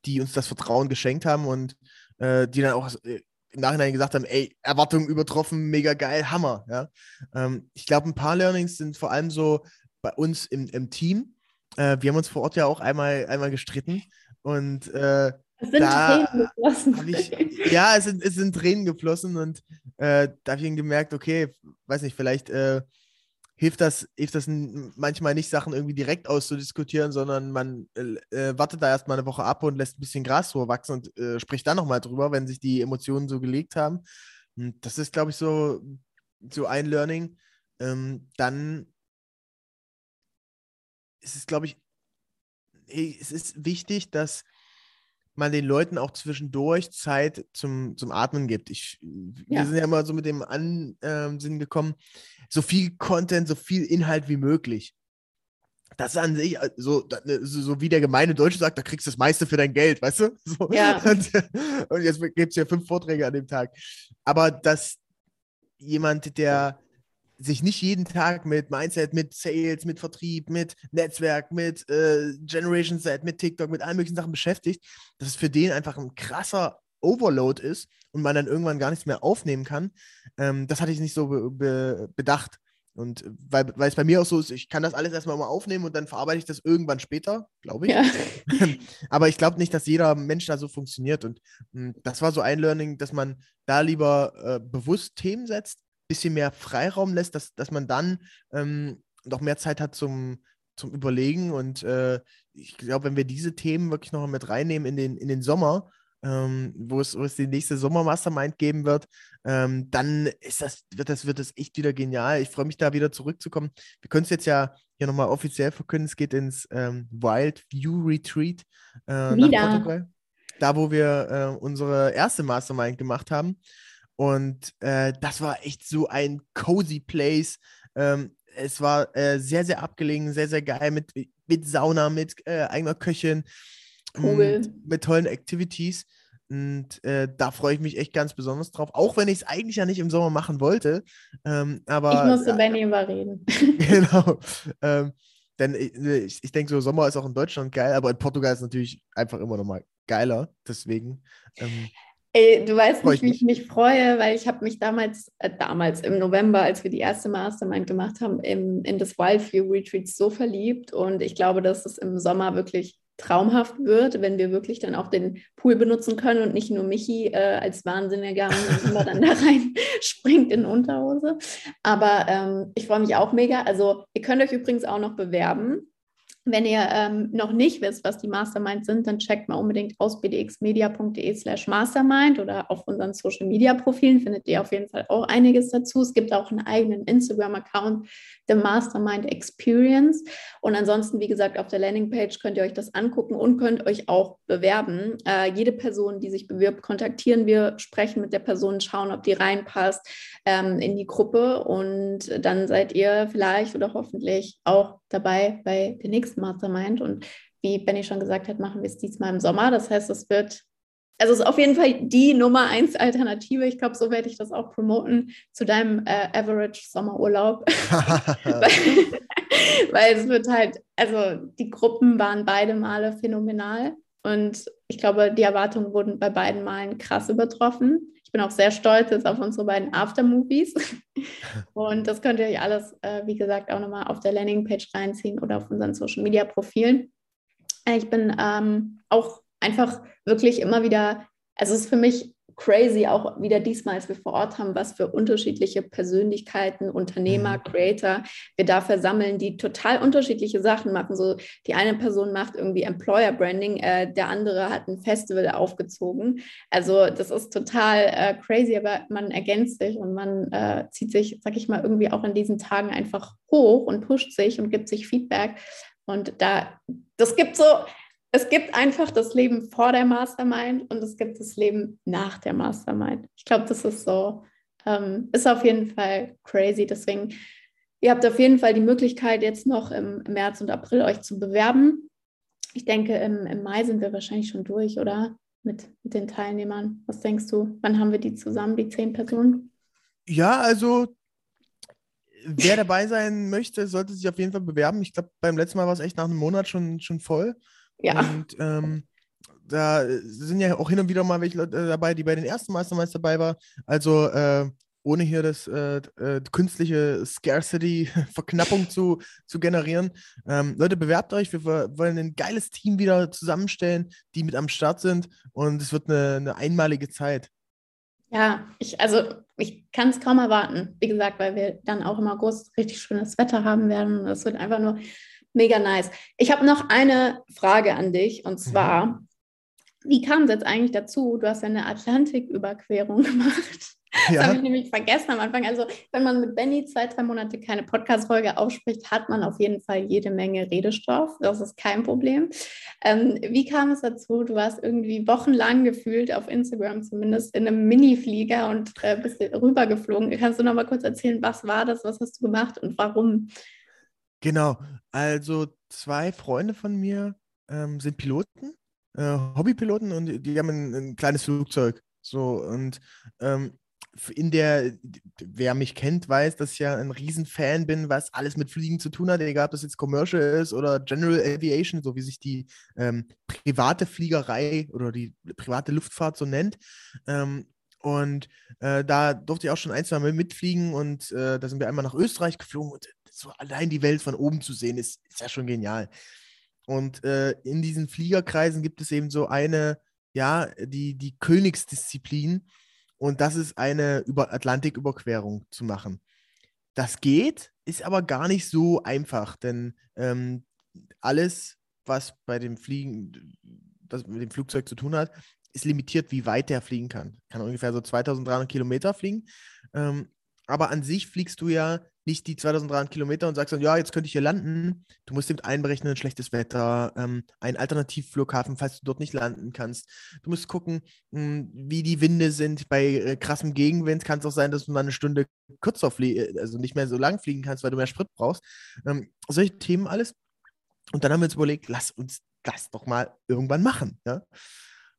die uns das Vertrauen geschenkt haben und äh, die dann auch äh, im Nachhinein gesagt haben, ey, Erwartungen übertroffen, mega geil, Hammer. Ja? Ähm, ich glaube, ein paar Learnings sind vor allem so bei uns im, im Team. Äh, wir haben uns vor Ort ja auch einmal, einmal gestritten und äh, es sind da Tränen geflossen. Ich, ja, es sind, es sind Tränen geflossen und äh, da habe ich gemerkt, okay, weiß nicht, vielleicht äh, hilft das, hilft das manchmal nicht, Sachen irgendwie direkt auszudiskutieren, sondern man äh, wartet da erstmal eine Woche ab und lässt ein bisschen Gras vorwachsen und äh, spricht dann nochmal drüber, wenn sich die Emotionen so gelegt haben. Und das ist, glaube ich, so, so ein Learning. Ähm, dann ist es, glaube ich, es ist wichtig, dass man den Leuten auch zwischendurch Zeit zum, zum Atmen gibt. Ich, ja. Wir sind ja immer so mit dem Ansinnen ähm, gekommen, so viel Content, so viel Inhalt wie möglich. Das ist an sich, äh, so, ne, so wie der gemeine Deutsche sagt, da kriegst du das meiste für dein Geld, weißt du? So. Ja. Und, und jetzt gibt es ja fünf Vorträge an dem Tag. Aber dass jemand, der sich nicht jeden Tag mit Mindset, mit Sales, mit Vertrieb, mit Netzwerk, mit äh, Generation Z, mit TikTok, mit allen möglichen Sachen beschäftigt, dass es für den einfach ein krasser Overload ist und man dann irgendwann gar nichts mehr aufnehmen kann. Ähm, das hatte ich nicht so be be bedacht. Und weil, weil es bei mir auch so ist, ich kann das alles erstmal mal aufnehmen und dann verarbeite ich das irgendwann später, glaube ich. Ja. Aber ich glaube nicht, dass jeder Mensch da so funktioniert. Und mh, hm, das war so ein Learning, dass man da lieber äh, bewusst Themen setzt, bisschen mehr Freiraum lässt, dass, dass man dann ähm, noch mehr Zeit hat zum, zum Überlegen. Und äh, ich glaube, wenn wir diese Themen wirklich noch mit reinnehmen in den, in den Sommer, ähm, wo, es, wo es die nächste Sommer-Mastermind geben wird, ähm, dann ist das, wird, das, wird das echt wieder genial. Ich freue mich da wieder zurückzukommen. Wir können es jetzt ja hier nochmal offiziell verkünden. Es geht ins ähm, Wild View Retreat äh, nach Portugal. Da, wo wir äh, unsere erste Mastermind gemacht haben. Und äh, das war echt so ein cozy Place. Ähm, es war äh, sehr, sehr abgelegen, sehr, sehr geil mit, mit Sauna, mit äh, eigener Köchin, cool. mit tollen Activities. Und äh, da freue ich mich echt ganz besonders drauf, auch wenn ich es eigentlich ja nicht im Sommer machen wollte. Ähm, aber, ich musste Benny überreden. genau. Ähm, denn ich, ich denke, so Sommer ist auch in Deutschland geil, aber in Portugal ist natürlich einfach immer noch mal geiler. Deswegen. Ähm, Ey, du weißt nicht, wie ich mich freue, weil ich habe mich damals, äh, damals im November, als wir die erste Mastermind gemacht haben, im, in das Wildview Retreat so verliebt und ich glaube, dass es im Sommer wirklich traumhaft wird, wenn wir wirklich dann auch den Pool benutzen können und nicht nur Michi äh, als Wahnsinniger immer dann da rein springt in Unterhose. Aber ähm, ich freue mich auch mega. Also ihr könnt euch übrigens auch noch bewerben. Wenn ihr ähm, noch nicht wisst, was die Masterminds sind, dann checkt mal unbedingt aus bdxmedia.de slash mastermind oder auf unseren Social Media Profilen findet ihr auf jeden Fall auch einiges dazu. Es gibt auch einen eigenen Instagram-Account, The Mastermind Experience. Und ansonsten, wie gesagt, auf der Landingpage könnt ihr euch das angucken und könnt euch auch bewerben. Äh, jede Person, die sich bewirbt, kontaktieren wir, sprechen mit der Person, schauen, ob die reinpasst ähm, in die Gruppe und dann seid ihr vielleicht oder hoffentlich auch dabei bei der nächsten Mastermind. Und wie Benny schon gesagt hat, machen wir es diesmal im Sommer. Das heißt, es wird, also es ist auf jeden Fall die Nummer eins Alternative. Ich glaube, so werde ich das auch promoten zu deinem äh, Average Sommerurlaub. weil, weil es wird halt, also die Gruppen waren beide Male phänomenal. Und ich glaube, die Erwartungen wurden bei beiden Malen krass übertroffen. Ich bin auch sehr stolz jetzt auf unsere beiden Aftermovies. Und das könnt ihr euch alles, äh, wie gesagt, auch nochmal auf der Landingpage reinziehen oder auf unseren Social Media Profilen. Ich bin ähm, auch einfach wirklich immer wieder, also es ist für mich crazy, auch wieder diesmal, als wir vor Ort haben, was für unterschiedliche Persönlichkeiten, Unternehmer, mhm. Creator wir da versammeln, die total unterschiedliche Sachen machen. So die eine Person macht irgendwie Employer Branding, äh, der andere hat ein Festival aufgezogen. Also das ist total äh, crazy, aber man ergänzt sich und man äh, zieht sich, sag ich mal, irgendwie auch in diesen Tagen einfach hoch und pusht sich und gibt sich Feedback. Und da, das gibt so, es gibt einfach das Leben vor der Mastermind und es gibt das Leben nach der Mastermind. Ich glaube, das ist so, ähm, ist auf jeden Fall crazy. Deswegen, ihr habt auf jeden Fall die Möglichkeit, jetzt noch im, März und April euch zu bewerben. Ich denke, im, im Mai sind wir wahrscheinlich schon durch, oder? Mit, mit den Teilnehmern. Was denkst du? Wann haben wir die zusammen, die zehn Personen? Ja, also wer dabei sein möchte, sollte sich auf jeden Fall bewerben. Ich glaube, beim letzten Mal war es echt nach einem Monat schon, schon voll. Ja. Und ähm, da sind ja auch hin und wieder mal welche Leute dabei, die bei den ersten Masterminds dabei waren. Also äh, ohne hier das äh, äh, künstliche Scarcity-Verknappung zu, zu generieren. Ähm, Leute, bewerbt euch. Wir wollen ein geiles Team wieder zusammenstellen, die mit am Start sind. Und es wird eine, eine einmalige Zeit. Ja, ich, also ich kann es kaum erwarten. Wie gesagt, weil wir dann auch im August richtig schönes Wetter haben werden. Es wird einfach nur Mega nice. Ich habe noch eine Frage an dich und zwar, mhm. wie kam es jetzt eigentlich dazu? Du hast ja eine Atlantiküberquerung gemacht. Das ja. habe ich nämlich vergessen am Anfang. Also, wenn man mit Benny zwei, drei Monate keine Podcast-Folge ausspricht, hat man auf jeden Fall jede Menge Redestoff. Das ist kein Problem. Ähm, wie kam es dazu? Du warst irgendwie wochenlang gefühlt, auf Instagram zumindest, in einem Mini-Flieger und äh, bist rübergeflogen. Kannst du noch mal kurz erzählen, was war das? Was hast du gemacht und warum? Genau, also zwei Freunde von mir ähm, sind Piloten, äh, Hobbypiloten und die haben ein, ein, kleines Flugzeug. So und ähm, in der, wer mich kennt, weiß, dass ich ja ein Riesenfan bin, was alles mit Fliegen zu tun hat, egal ob das jetzt Commercial ist oder General Aviation, so wie sich die ähm, private Fliegerei oder die private Luftfahrt so nennt. Ähm, und äh, da durfte ich auch schon ein, zwei Mal mitfliegen und äh, da sind wir einmal nach Österreich geflogen und so allein die Welt von oben zu sehen, ist, ist ja schon genial. Und äh, in diesen Fliegerkreisen gibt es eben so eine, ja, die, die Königsdisziplin und das ist eine über Atlantiküberquerung zu machen. Das geht, ist aber gar nicht so einfach, denn ähm, alles, was bei dem Fliegen, was mit dem Flugzeug zu tun hat, ist limitiert, wie weit der fliegen kann. Kann ungefähr so 2300 Kilometer fliegen. Ähm, aber an sich fliegst du ja nicht die 2300 Kilometer und sagst dann, ja, jetzt könnte ich hier landen. Du musst eben einberechnen, schlechtes Wetter, ähm, einen Alternativflughafen, falls du dort nicht landen kannst. Du musst gucken, mh, hm, wie die Winde sind. Bei äh, krassem Gegenwind kann es auch sein, dass du mal eine Stunde kürzer fliegen, äh, also nicht mehr so lang fliegen kannst, weil du mehr Sprit brauchst. Ähm, solche Themen alles. Und dann haben wir uns überlegt, lass uns das doch mal irgendwann machen. Ja?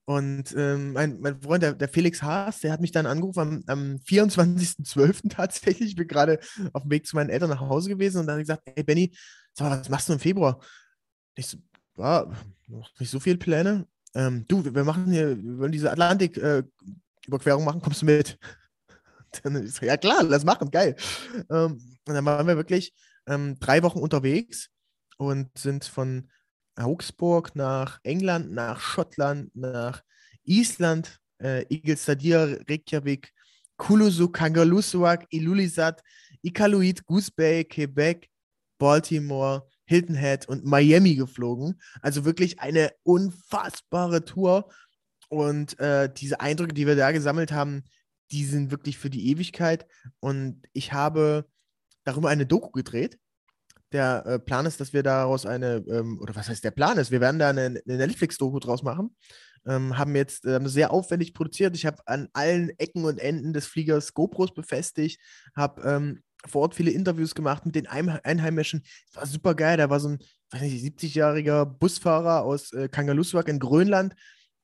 Und ähm, mein, mein Freund, der, der, Felix Haas, der hat mich dann angerufen am, am 24.12. tatsächlich. Ich bin gerade auf dem Weg zu meinen Eltern nach Hause gewesen und dann gesagt, hey Benny, was machst du im Februar? Ich so, noch nicht so viele Pläne. Ähm, du, wir machen hier, wir wollen diese Atlantik-Überquerung äh, machen, kommst du mit? Dann ist so, ja klar, lass machen, geil. Ähm, und dann waren wir wirklich ähm, drei Wochen unterwegs und sind von Augsburg, nach England, nach Schottland, nach Island, äh, Igilstadir, Reykjavik, Kulusu, Kangalusuak, Ilulissat, Iqaluit, Goose Bay, Quebec, Baltimore, Hilton Head und Miami geflogen. Also wirklich eine unfassbare Tour. Und äh, diese Eindrücke, die wir da gesammelt haben, die sind wirklich für die Ewigkeit. Und ich habe darüber eine Doku gedreht. Der äh, Plan ist, dass wir daraus eine, ähm, oder was heißt der Plan ist? Wir werden da eine, eine Netflix-Doku draus machen. Ähm, haben jetzt äh, sehr aufwendig produziert. Ich habe an allen Ecken und Enden des Fliegers GoPros befestigt, habe ähm, vor Ort viele Interviews gemacht mit den Einheimischen. Das war super geil. Da war so ein 70-jähriger Busfahrer aus äh, Kangalussuaq in Grönland.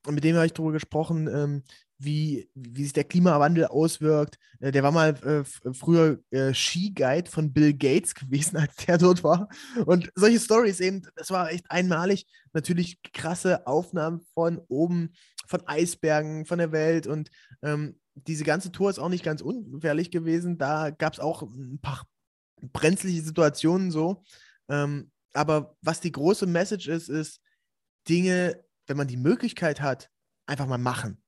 Und mit dem habe ich darüber gesprochen, ähm, wie, wie sich der Klimawandel auswirkt. Äh, der war mal äh, früher äh, Ski-Guide von Bill Gates gewesen, als der dort war. Und solche Stories eben, das war echt einmalig. Natürlich krasse Aufnahmen von oben, von Eisbergen, von der Welt. Und ähm, diese ganze Tour ist auch nicht ganz ungefährlich gewesen. Da gab es auch ein paar brenzliche Situationen so. Ähm, aber was die große Message ist, ist, Dinge, wenn man die Möglichkeit hat, einfach mal machen.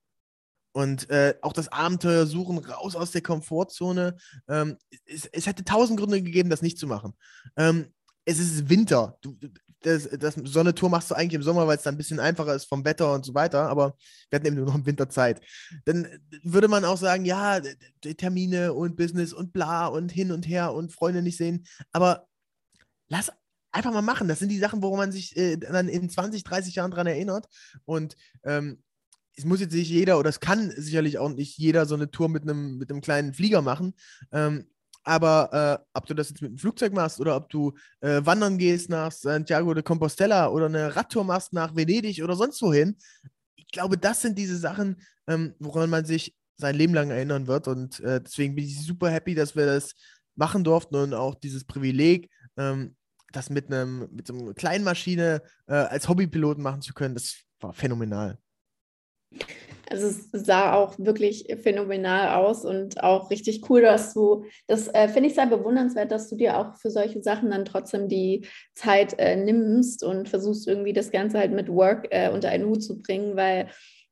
Und äh, auch das Abenteuer suchen, raus aus der Komfortzone. Ähm, es, es, hätte tausend Gründe gegeben, das nicht zu machen. Ähm, es ist Winter. Du, das, das, so machst du eigentlich im Sommer, weil es dann ein bisschen einfacher ist vom Wetter und so weiter, aber wir hatten eben nur noch im Winter Zeit. Dann würde man auch sagen, ja, Termine und Business und bla und hin und her und Freunde nicht sehen, aber lass einfach mal machen. Das sind die Sachen, worum man sich äh, dann in 20, 30 Jahren dran erinnert und ähm, es muss jetzt nicht jeder, oder es kann sicherlich auch nicht jeder so eine Tour mit einem, mit einem kleinen Flieger machen. Ähm, aber äh, ob du das jetzt mit einem Flugzeug machst oder ob du äh, wandern gehst nach Santiago de Compostela oder eine Radtour machst nach Venedig oder sonst wohin, ich glaube, das sind diese Sachen, ähm, woran man sich sein Leben lang erinnern wird. Und äh, deswegen bin ich super happy, dass wir das machen durften und auch dieses Privileg, ähm, das mit einem mit so einer kleinen Maschine äh, als Hobbypiloten machen zu können, das war phänomenal. Also es sah auch wirklich phänomenal aus und auch richtig cool, dass du, das äh, finde ich sehr bewundernswert, dass du dir auch für solche Sachen dann trotzdem die Zeit äh, nimmst und versuchst irgendwie das Ganze halt mit Work äh, unter einen Hut zu bringen, weil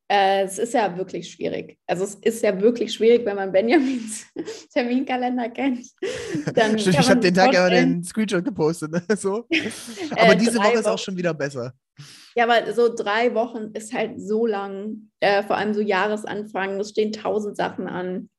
äh, es ist ja wirklich schwierig. Also es ist ja wirklich schwierig, wenn man Benjamins Terminkalender kennt. Dann Stimmt, ich habe den Tag ja den Screenshot gepostet. Ne? So. Aber äh, diese Woche ist auch schon wieder besser. Ja, aber so drei Wochen ist halt so lang, äh, vor allem so Jahresanfang, es stehen tausend Sachen an.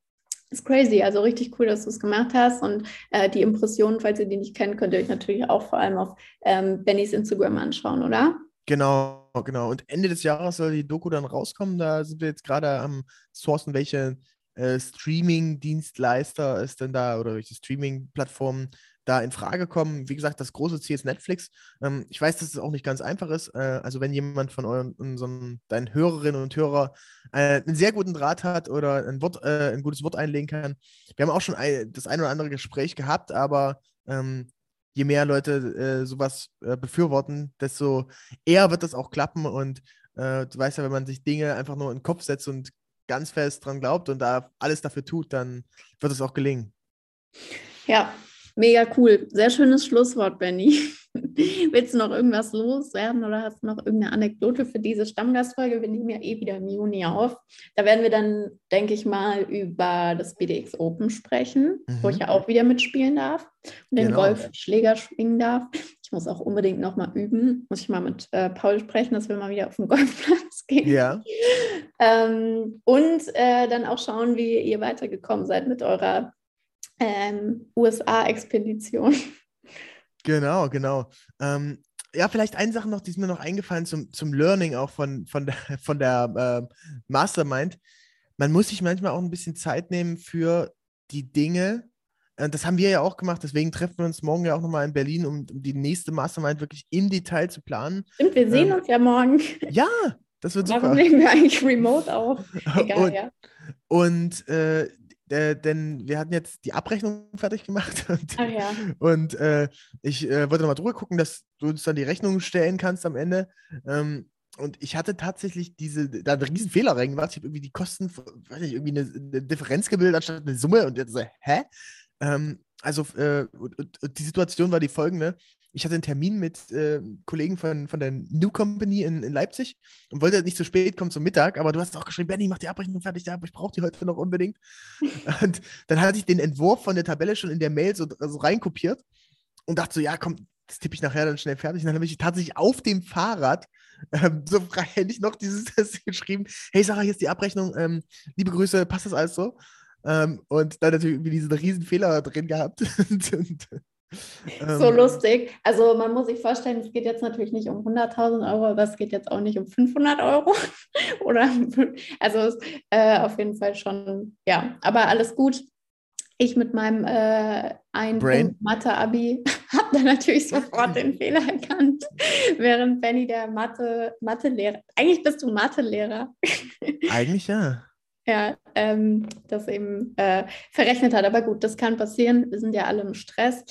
Ist crazy, also richtig cool, dass du es gemacht hast. Und äh, die Impressionen, falls ihr die nicht kennt, könnt ihr euch natürlich auch vor allem auf ähm, Bennys Instagram anschauen, oder? Genau, genau. Und Ende des Jahres soll die Doku dann rauskommen. Da sind wir jetzt gerade am Sourcen, welche äh, Streaming-Dienstleister es denn da oder welche Streaming-Plattformen da in Frage kommen. Wie gesagt, das große Ziel ist Netflix. Ähm, ich weiß, dass es auch nicht ganz einfach ist. Äh, also wenn jemand von euren, unseren, deinen Hörerinnen und Hörer äh, einen sehr guten Draht hat oder ein, Wort, äh, ein gutes Wort einlegen kann. Wir haben auch schon ein, das ein oder andere Gespräch gehabt, aber ähm, je mehr Leute äh, sowas äh, befürworten, desto eher wird das auch klappen. Und du weißt ja, wenn man sich Dinge einfach nur in den Kopf setzt und ganz fest dran glaubt und da alles dafür tut, dann wird es auch gelingen. Ja, Mega cool. Sehr schönes Schlusswort, Benny. Willst du noch irgendwas loswerden oder hast du noch irgendeine Anekdote für diese Stammgastfolge? Wir nehmen ja eh wieder im Juni auf. Da werden wir dann, denke ich mal, über das BDX Open sprechen, mhm. wo ich ja auch wieder mitspielen darf und den genau. Golfschläger schwingen darf. Ich muss auch unbedingt nochmal üben. Muss ich mal mit äh, Paul sprechen, dass wir mal wieder auf den Golfplatz gehen. Ja. ähm, und äh, dann auch schauen, wie ihr weitergekommen seid mit eurer ähm, USA-Expedition. Genau, genau. Ähm, ja, vielleicht eine Sache noch, die ist mir noch eingefallen zum, zum Learning auch von, von der, von der äh, Mastermind. Man muss sich manchmal auch ein bisschen Zeit nehmen für die Dinge. Äh, das haben wir ja auch gemacht, deswegen treffen wir uns morgen ja auch nochmal in Berlin, um, um, die nächste Mastermind wirklich im Detail zu planen. Stimmt, wir sehen ähm, uns ja morgen. Ja, das wird Warum super. Warum nehmen wir eigentlich remote auf? Egal, und, ja. Und äh, äh, denn wir hatten jetzt die Abrechnung fertig gemacht und, Ach ja. und äh, ich äh, wollte nochmal drüber gucken, dass du uns dann die Rechnung stellen kannst am Ende. Ähm, und ich hatte tatsächlich diese, da einen riesen Fehler reingemacht. Ich habe irgendwie die Kosten, weiß nicht, irgendwie eine, eine, Differenz gebildet anstatt eine Summe und jetzt so, hä? Ähm, also, äh, und, und die Situation war die folgende. Ich hatte einen Termin mit äh, Kollegen von, von der New Company in, in Leipzig und wollte nicht zu spät kommen zum Mittag, aber du hast auch geschrieben, Benny, mach die Abrechnung fertig, ja, aber ich brauche die heute noch unbedingt. und dann hatte ich den Entwurf von der Tabelle schon in der Mail so, so reinkopiert und dachte so, ja, komm, das tippe ich nachher dann schnell fertig. Und dann habe ich tatsächlich auf dem Fahrrad ähm, so freihändig noch dieses Test geschrieben. Hey Sarah, hier ist die Abrechnung. Ähm, liebe Grüße, passt das alles so? Ähm, und dann natürlich irgendwie diesen riesen Fehler drin gehabt. und, und, so ähm, lustig. Also man muss sich vorstellen, es geht jetzt natürlich nicht um 100.000 Euro, aber es geht jetzt auch nicht um 500 Euro. Oder also äh, auf jeden Fall schon, ja, aber alles gut. Ich mit meinem äh, ein Mathe-Abi habe dann natürlich sofort den Fehler erkannt, während Benny der Mathe, Mathe-Lehrer, eigentlich bist du Mathe-Lehrer. Eigentlich ja. Ja, ähm, das eben äh, verrechnet hat. Aber gut, das kann passieren. Wir sind ja alle im Stress.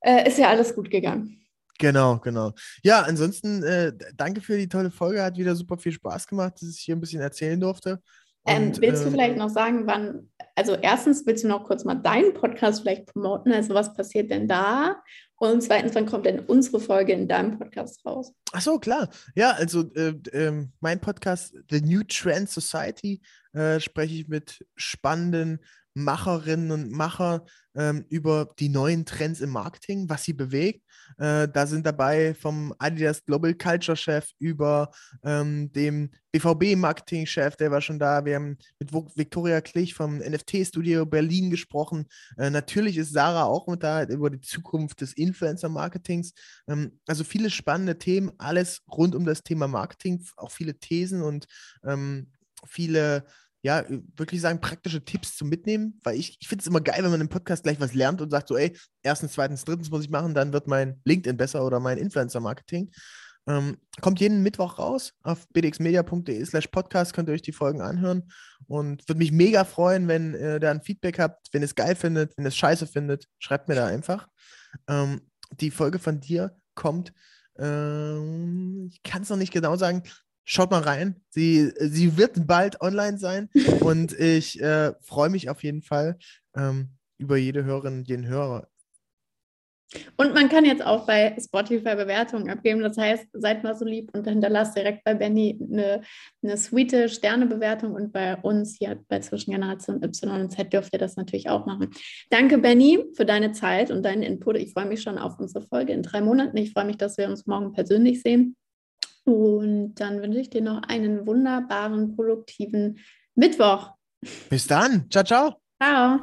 Äh, ist ja alles gut gegangen. Genau, genau. Ja, ansonsten äh, danke für die tolle Folge. Hat wieder super viel Spaß gemacht, dass ich hier ein bisschen erzählen durfte. Ähm, Und, ähm, willst du vielleicht noch sagen, wann, also erstens willst du noch kurz mal deinen Podcast vielleicht promoten? Also was passiert denn da? Und zweitens, wann kommt denn unsere Folge in deinem Podcast raus? Ach so, klar. Ja, also äh, äh, mein Podcast The New Trend Society äh, spreche ich mit spannenden Macherinnen und Macher ähm, über die neuen Trends im Marketing, was sie bewegt. Äh, da sind dabei vom Adidas Global Culture Chef über ähm, dem BVB Marketing Chef, der war schon da. Wir haben mit Viktoria Klich vom NFT Studio Berlin gesprochen. Äh, natürlich ist Sarah auch mit da über die Zukunft des Influencer Marketings. Ähm, also viele spannende Themen, alles rund um das Thema Marketing, auch viele Thesen und ähm, viele ja, wirklich sagen, praktische Tipps zum Mitnehmen, weil ich, ich finde es immer geil, wenn man im Podcast gleich was lernt und sagt so, ey, erstens, zweitens, drittens muss ich machen, dann wird mein LinkedIn besser oder mein Influencer-Marketing. Ähm, kommt jeden Mittwoch raus auf bdxmedia.de slash podcast, könnt ihr euch die Folgen anhören und würde mich mega freuen, wenn ihr da ein Feedback habt, wenn ihr es geil findet, wenn ihr es scheiße findet, schreibt mir da einfach. Ähm, die Folge von dir kommt, ähm, ich kann es noch nicht genau sagen, Schaut mal rein. Sie, sie wird bald online sein und ich äh, freue mich auf jeden Fall ähm, über jede Hörerin, jeden Hörer. Und man kann jetzt auch bei Spotify Bewertungen abgeben. Das heißt, seid mal so lieb und hinterlasst direkt bei Benny eine, eine sweete Sternebewertung und bei uns hier bei Zwischengeneration Y und Z dürft ihr das natürlich auch machen. Danke, Benny, für deine Zeit und deinen Input. Ich freue mich schon auf unsere Folge in drei Monaten. Ich freue mich, dass wir uns morgen persönlich sehen. Und dann wünsche ich dir noch einen wunderbaren, produktiven Mittwoch. Bis dann. Ciao, ciao. Ciao.